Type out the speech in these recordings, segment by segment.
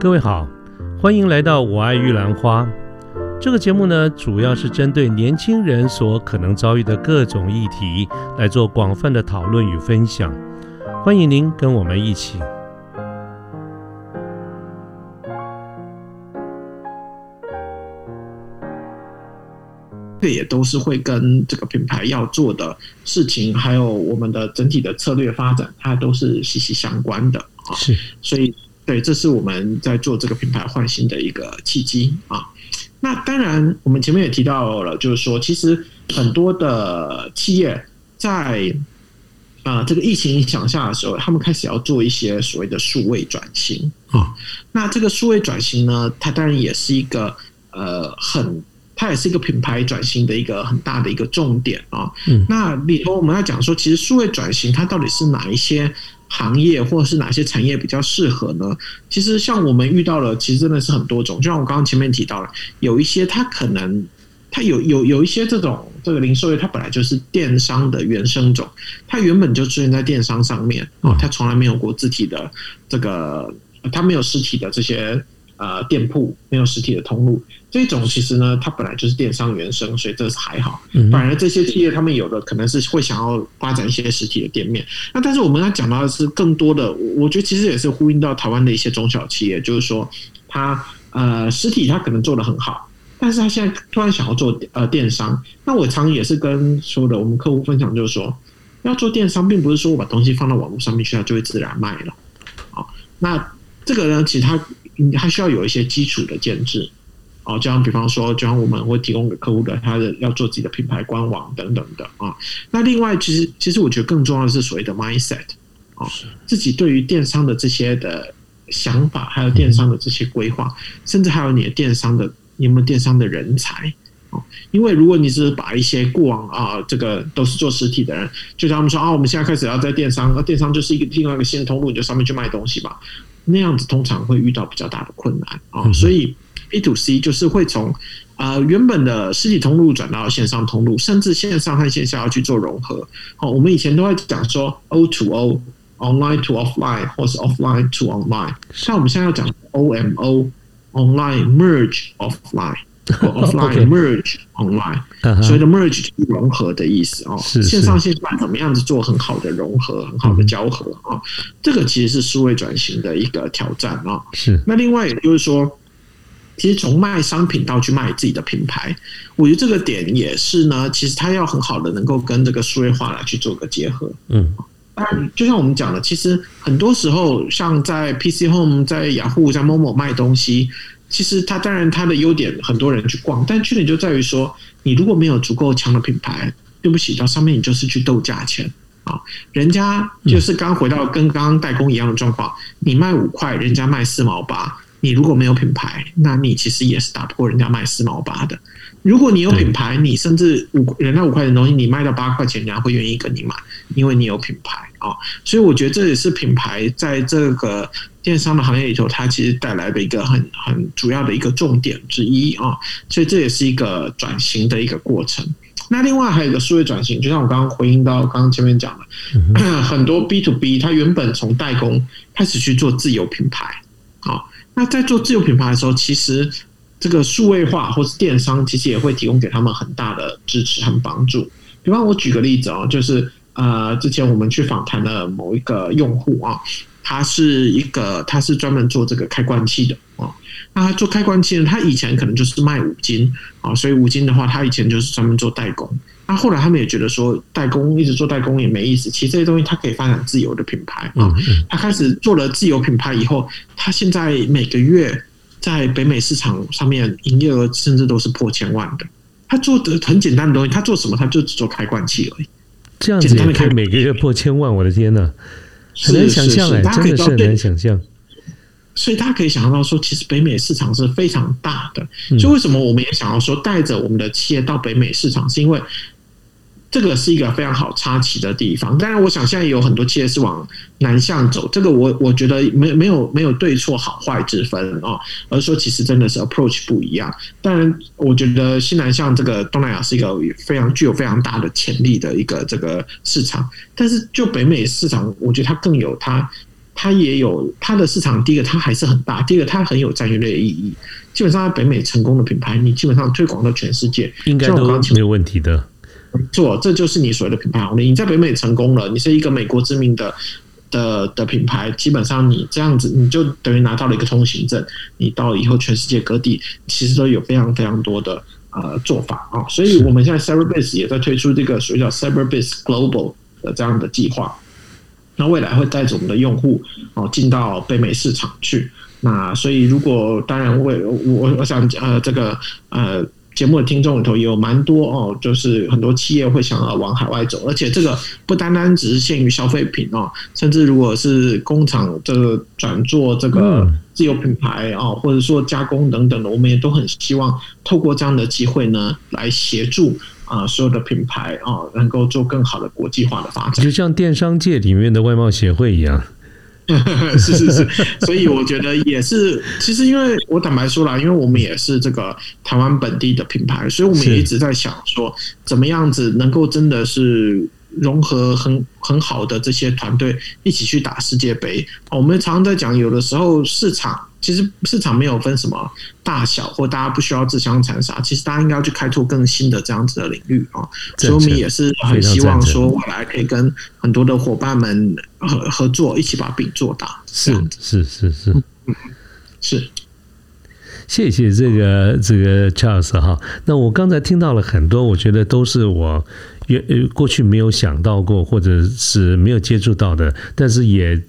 各位好，欢迎来到《我爱玉兰花》这个节目呢，主要是针对年轻人所可能遭遇的各种议题来做广泛的讨论与分享。欢迎您跟我们一起。这也都是会跟这个品牌要做的事情，还有我们的整体的策略发展，它都是息息相关的啊。是，所以对，这是我们在做这个品牌换新的一个契机啊。那当然，我们前面也提到了，就是说，其实很多的企业在啊这个疫情影响下的时候，他们开始要做一些所谓的数位转型啊。那这个数位转型呢，它当然也是一个呃很。它也是一个品牌转型的一个很大的一个重点啊。嗯那里头我们要讲说，其实数位转型它到底是哪一些行业或者是哪些产业比较适合呢？其实像我们遇到了，其实真的是很多种。就像我刚刚前面提到了，有一些它可能它有有有一些这种这个零售业，它本来就是电商的原生种，它原本就出现在电商上面哦，它从来没有过自体的这个，它没有实体的这些。呃，店铺没有实体的通路，这种其实呢，它本来就是电商原生，所以这是还好。反而这些企业他们有的可能是会想要发展一些实体的店面。那但是我们要讲到的是更多的，我觉得其实也是呼应到台湾的一些中小企业，就是说，它呃实体它可能做的很好，但是他现在突然想要做呃电商。那我常也是跟说的我们客户分享，就是说，要做电商，并不是说我把东西放到网络上面去，它就会自然卖了。好，那这个呢，其实它。你还需要有一些基础的建制，哦，就像比方说，就像我们会提供给客户的，他的要做自己的品牌官网等等的啊。那另外，其实其实我觉得更重要的是所谓的 mindset，啊，自己对于电商的这些的想法，还有电商的这些规划，甚至还有你的电商的你有没有电商的人才啊？因为如果你只是把一些过往啊，这个都是做实体的人，就像他们说啊，我们现在开始要在电商，那电商就是一个另外一个新的通路，你就上面去卖东西吧。那样子通常会遇到比较大的困难啊，所以 B to C 就是会从呃原本的实体通路转到线上通路，甚至线上和线下要去做融合。好，我们以前都在讲说 O to O，online to offline，或是 offline to online。像我们现在要讲 O M O，online merge offline。Offline merge online，所以的 merge 就是融合的意思哦。线上线下怎么样子做很好的融合，很好的交合啊？这个其实是数位转型的一个挑战啊。是。那另外也就是说，其实从卖商品到去卖自己的品牌，我觉得这个点也是呢。其实它要很好的能够跟这个数位化来去做个结合。嗯。然，就像我们讲的，其实很多时候像在 PC Home、在雅虎、在某某卖东西。其实它当然它的优点很多人去逛，但缺点就在于说，你如果没有足够强的品牌，对不起，到上面你就是去斗价钱啊。人家就是刚回到跟刚刚代工一样的状况，你卖五块，人家卖四毛八，你如果没有品牌，那你其实也是打不过人家卖四毛八的。如果你有品牌，你甚至五人家五块钱东西，你卖到八块钱，人家会愿意跟你买，因为你有品牌啊。所以我觉得这也是品牌在这个。电商的行业里头，它其实带来的一个很很主要的一个重点之一啊，所以这也是一个转型的一个过程。那另外还有一个数位转型，就像我刚刚回应到刚刚前面讲的，很多 B to B 它原本从代工开始去做自有品牌啊，那在做自有品牌的时候，其实这个数位化或是电商其实也会提供给他们很大的支持和帮助。比方我举个例子哦，就是呃，之前我们去访谈的某一个用户啊。他是一个，他是专门做这个开关器的啊。那他做开关器呢，他以前可能就是卖五金啊，所以五金的话，他以前就是专门做代工。那后来他们也觉得说，代工一直做代工也没意思，其实这些东西他可以发展自由的品牌啊。他开始做了自由品牌以后，他现在每个月在北美市场上面营业额甚至都是破千万的。他做的很简单的东西，他做什么？他就只做开罐器而已。这样子可以每个月破千万，我的天呐！很难想象哎，真的是很难想象。所以大家可以想象到说，其实北美市场是非常大的。所以为什么我们也想要说，带着我们的企业到北美市场，是因为。这个是一个非常好插旗的地方，当然，我想现在有很多企业是往南向走，这个我我觉得没没有没有对错好坏之分啊，而说其实真的是 approach 不一样。当然，我觉得西南向这个东南亚是一个非常具有非常大的潜力的一个这个市场，但是就北美市场，我觉得它更有它。它也有它的市场。第一个，它还是很大；第二个，它很有战略意义。基本上，在北美成功的品牌，你基本上推广到全世界，应该都没有问题的。没错，这就是你所谓的品牌红利。你在北美成功了，你是一个美国知名的的的品牌，基本上你这样子，你就等于拿到了一个通行证。你到以后全世界各地，其实都有非常非常多的呃做法啊。所以我们现在 CyberBase 也在推出这个所谓叫 CyberBase Global 的这样的计划。那未来会带着我们的用户哦进到北美市场去。那所以如果当然我我我想呃这个呃。节目的听众里头也有蛮多哦，就是很多企业会想要往海外走，而且这个不单单只是限于消费品哦，甚至如果是工厂这个转做这个自有品牌啊，或者说加工等等的，我们也都很希望透过这样的机会呢，来协助啊所有的品牌啊，能够做更好的国际化的发展，就像电商界里面的外贸协会一样。是 是是，所以我觉得也是。其实，因为我坦白说啦，因为我们也是这个台湾本地的品牌，所以我们也一直在想说，怎么样子能够真的是融合很很好的这些团队一起去打世界杯。我们常常在讲，有的时候市场。其实市场没有分什么大小，或大家不需要自相残杀。其实大家应该要去开拓更新的这样子的领域啊。所以我们也是很希望说，未来可以跟很多的伙伴们合合作，一起把饼做大。是是是是，是。谢谢这个这个 Charles 哈。那我刚才听到了很多，我觉得都是我原过去没有想到过，或者是没有接触到的，但是也。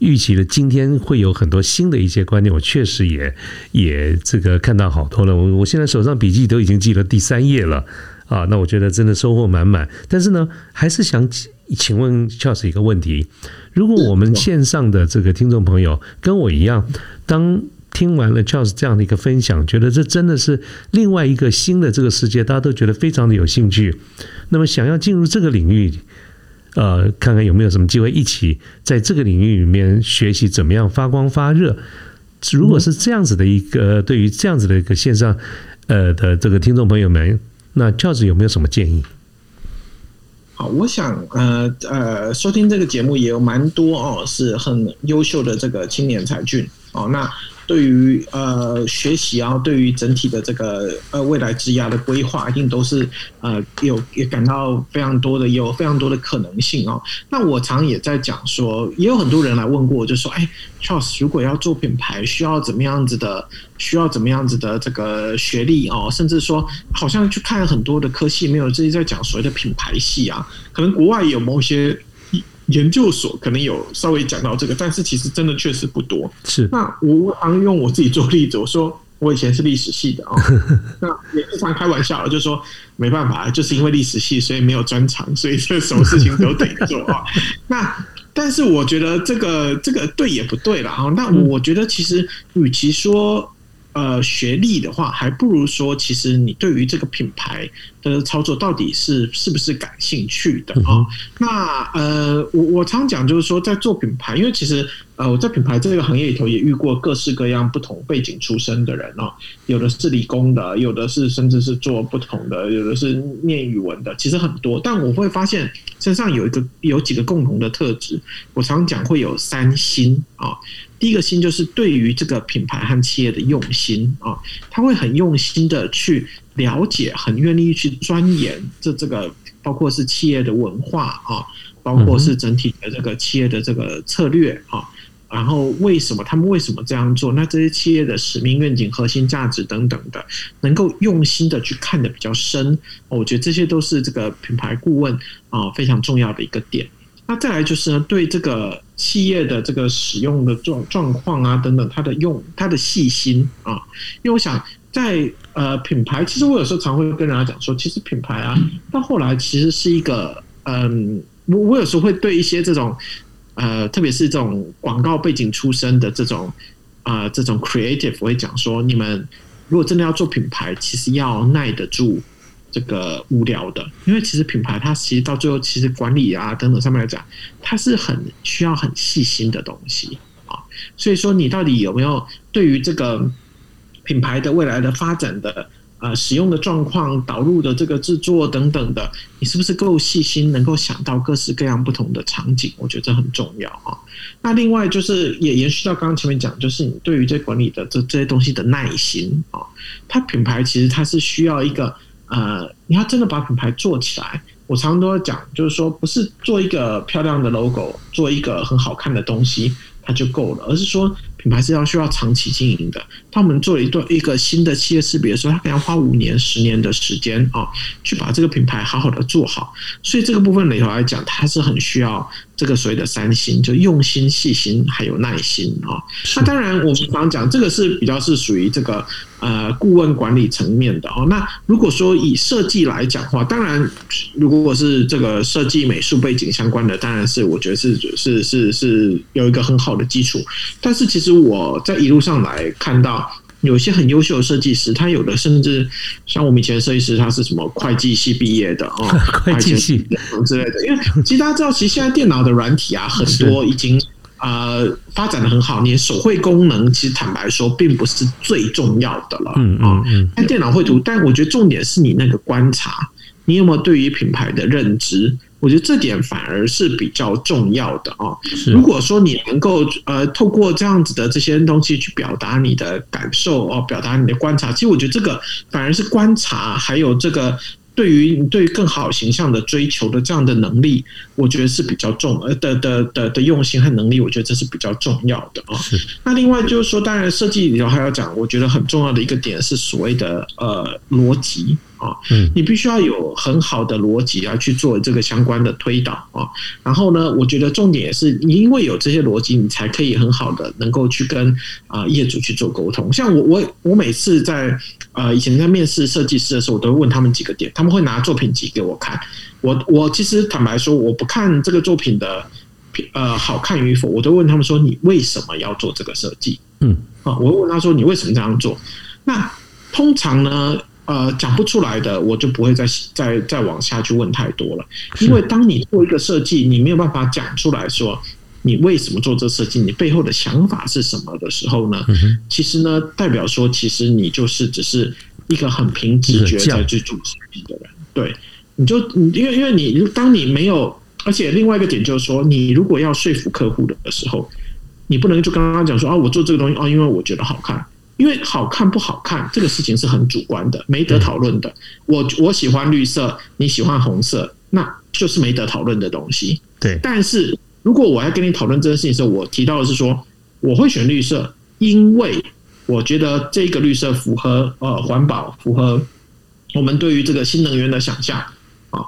预期了今天会有很多新的一些观念，我确实也也这个看到好多了。我我现在手上笔记都已经记了第三页了啊，那我觉得真的收获满满。但是呢，还是想请问 Charles 一个问题：如果我们线上的这个听众朋友跟我一样，当听完了 Charles 这样的一个分享，觉得这真的是另外一个新的这个世界，大家都觉得非常的有兴趣，那么想要进入这个领域。呃，看看有没有什么机会一起在这个领域里面学习怎么样发光发热。如果是这样子的一个，对于这样子的一个线上呃的这个听众朋友们，那教子有没有什么建议？好，我想呃呃，收听这个节目也有蛮多哦，是很优秀的这个青年才俊哦，那。对于呃学习啊，对于整体的这个呃未来职涯的规划，一定都是呃有也感到非常多的有非常多的可能性哦。那我常也在讲说，也有很多人来问过，就说：“哎，Charles，如果要做品牌，需要怎么样子的？需要怎么样子的这个学历哦？甚至说，好像去看很多的科系，没有自己在讲所谓的品牌系啊。可能国外有某些。”研究所可能有稍微讲到这个，但是其实真的确实不多。是，那我常用我自己做例子，我说我以前是历史系的啊，那也经常开玩笑，就说没办法，就是因为历史系，所以没有专长，所以这什么事情都得做啊。那但是我觉得这个这个对也不对了啊。那我觉得其实与其说。呃，学历的话，还不如说，其实你对于这个品牌的操作到底是是不是感兴趣的啊？那呃，我我常讲就是说，在做品牌，因为其实呃，我在品牌这个行业里头也遇过各式各样不同背景出身的人哦，有的是理工的，有的是甚至是做不同的，有的是念语文的，其实很多。但我会发现身上有一个有几个共同的特质，我常讲会有三心啊。第一个心就是对于这个品牌和企业的用心啊，他会很用心的去了解，很愿意去钻研这这个，包括是企业的文化啊，包括是整体的这个企业的这个策略啊，然后为什么他们为什么这样做？那这些企业的使命、愿景、核心价值等等的，能够用心的去看的比较深，我觉得这些都是这个品牌顾问啊非常重要的一个点。那再来就是呢，对这个企业的这个使用的状状况啊等等，它的用它的细心啊，因为我想在呃品牌，其实我有时候常会跟人家讲说，其实品牌啊，到后来其实是一个嗯，我我有时候会对一些这种呃，特别是这种广告背景出身的这种啊这种 creative，我会讲说，你们如果真的要做品牌，其实要耐得住。这个无聊的，因为其实品牌它其实到最后，其实管理啊等等上面来讲，它是很需要很细心的东西啊。所以说，你到底有没有对于这个品牌的未来的发展的呃使用的状况、导入的这个制作等等的，你是不是够细心，能够想到各式各样不同的场景？我觉得这很重要啊。那另外就是也延续到刚刚前面讲，就是你对于这管理的这这些东西的耐心啊。它品牌其实它是需要一个呃，你要真的把品牌做起来。我常常都会讲，就是说不是做一个漂亮的 logo，做一个很好看的东西。它就够了，而是说品牌是要需要长期经营的。当我们做了一段一个新的企业识别的时候，它可能要花五年、十年的时间啊，去把这个品牌好好的做好。所以这个部分里头来讲，它是很需要这个所谓的三心，就用心、细心还有耐心啊。那当然，我们刚刚讲这个是比较是属于这个呃顾问管理层面的哦。那如果说以设计来讲的话，当然如果是这个设计美术背景相关的，当然是我觉得是是是是有一个很好。的基础，但是其实我在一路上来看到，有些很优秀的设计师，他有的甚至像我们以前的设计师，他是什么会计系毕业的哦，会计系之类的。因为其实大家知道，其实现在电脑的软体啊，很多已经呃发展的很好，你的手绘功能其实坦白说，并不是最重要的了。嗯嗯嗯，但电脑绘图，但我觉得重点是你那个观察，你有没有对于品牌的认知？我觉得这点反而是比较重要的啊。如果说你能够呃透过这样子的这些东西去表达你的感受哦，表达你的观察，其实我觉得这个反而是观察，还有这个对于你对更好形象的追求的这样的能力，我觉得是比较重呃的的的的用心和能力，我觉得这是比较重要的啊。那另外就是说，当然设计里头还要讲，我觉得很重要的一个点是所谓的呃逻辑。啊，嗯，你必须要有很好的逻辑啊，去做这个相关的推导啊。然后呢，我觉得重点也是，你因为有这些逻辑，你才可以很好的能够去跟啊业主去做沟通。像我，我，我每次在呃以前在面试设计师的时候，我都会问他们几个点，他们会拿作品集给我看。我，我其实坦白说，我不看这个作品的呃好看与否，我都问他们说，你为什么要做这个设计？嗯，啊，我问他说，你为什么这样做？那通常呢？呃，讲不出来的，我就不会再再再往下去问太多了。因为当你做一个设计，你没有办法讲出来说你为什么做这设计，你背后的想法是什么的时候呢？其实呢，代表说，其实你就是只是一个很凭直觉在去做设计的人。对，你就因为因为你当你没有，而且另外一个点就是说，你如果要说服客户的时候，你不能就刚刚讲说啊，我做这个东西啊，因为我觉得好看。因为好看不好看这个事情是很主观的，没得讨论的。我我喜欢绿色，你喜欢红色，那就是没得讨论的东西。对。但是如果我要跟你讨论这件事情的时候，我提到的是说，我会选绿色，因为我觉得这个绿色符合呃环保，符合我们对于这个新能源的想象啊，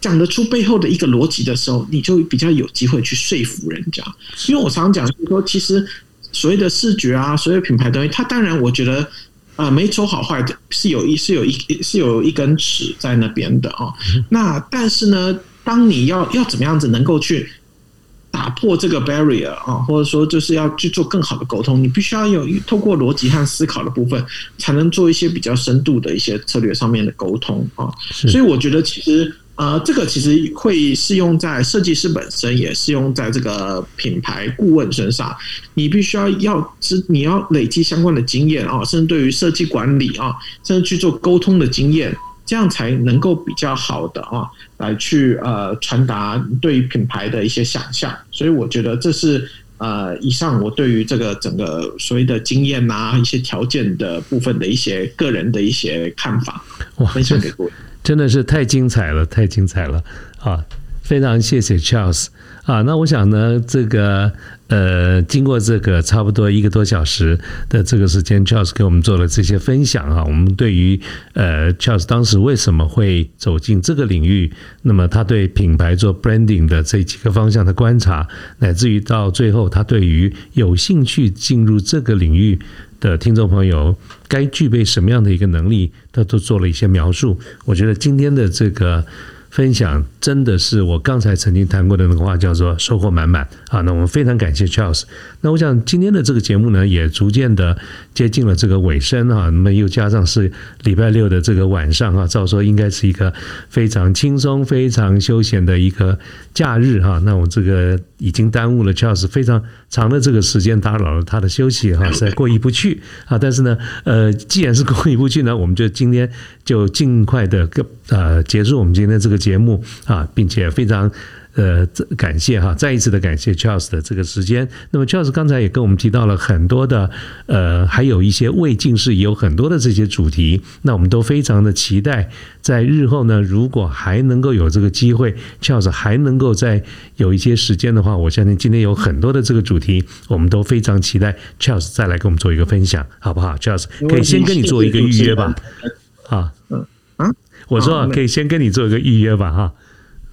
讲得出背后的一个逻辑的时候，你就比较有机会去说服人家。因为我常讲是说，其实。所谓的视觉啊，所有品牌东西，它当然我觉得，呃，没丑好坏的，是有一是有一是有一根尺在那边的哦。那但是呢，当你要要怎么样子能够去打破这个 barrier 啊，或者说就是要去做更好的沟通，你必须要有透过逻辑和思考的部分，才能做一些比较深度的一些策略上面的沟通啊。所以我觉得其实。呃，这个其实会适用在设计师本身，也适用在这个品牌顾问身上。你必须要要知，你要累积相关的经验啊，甚至对于设计管理啊，甚至去做沟通的经验，这样才能够比较好的啊，来去呃传达对于品牌的一些想象。所以我觉得这是呃，以上我对于这个整个所谓的经验呐，一些条件的部分的一些个人的一些看法，分享给各位。真的是太精彩了，太精彩了啊！非常谢谢 Charles 啊。那我想呢，这个呃，经过这个差不多一个多小时的这个时间，Charles 给我们做了这些分享啊。我们对于呃 Charles 当时为什么会走进这个领域，那么他对品牌做 branding 的这几个方向的观察，乃至于到最后他对于有兴趣进入这个领域。的听众朋友，该具备什么样的一个能力，他都做了一些描述。我觉得今天的这个分享，真的是我刚才曾经谈过的那个话，叫做收获满满啊！那我们非常感谢 Charles。那我想今天的这个节目呢，也逐渐的接近了这个尾声啊。那么又加上是礼拜六的这个晚上啊，照说应该是一个非常轻松、非常休闲的一个假日哈。那我这个已经耽误了 Charles 非常。长的这个时间打扰了他的休息哈，实在过意不去啊。但是呢，呃，既然是过意不去呢，我们就今天就尽快的呃结束我们今天这个节目，并且非常。呃，感谢哈，再一次的感谢 Charles 的这个时间。那么 Charles 刚才也跟我们提到了很多的，呃，还有一些未尽事，也有很多的这些主题。那我们都非常的期待，在日后呢，如果还能够有这个机会，Charles 还能够在有一些时间的话，我相信今天有很多的这个主题，我们都非常期待 Charles 再来跟我们做一个分享，好不好？Charles 可以先跟你做一个预约吧。啊，嗯啊，我说可以先跟你做一个预约吧，哈。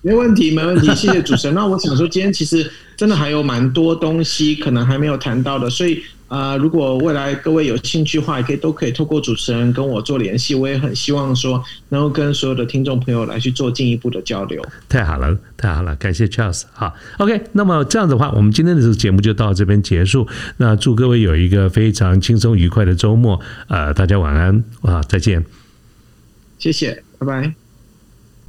没问题，没问题，谢谢主持人。那我想说，今天其实真的还有蛮多东西可能还没有谈到的，所以啊，如果未来各位有兴趣的话，也可以都可以透过主持人跟我做联系。我也很希望说，能够跟所有的听众朋友来去做进一步的交流。太好了，太好了，感谢 Charles。好，OK，那么这样的话，我们今天的这个节目就到这边结束。那祝各位有一个非常轻松愉快的周末。呃，大家晚安啊，再见。谢谢，拜拜。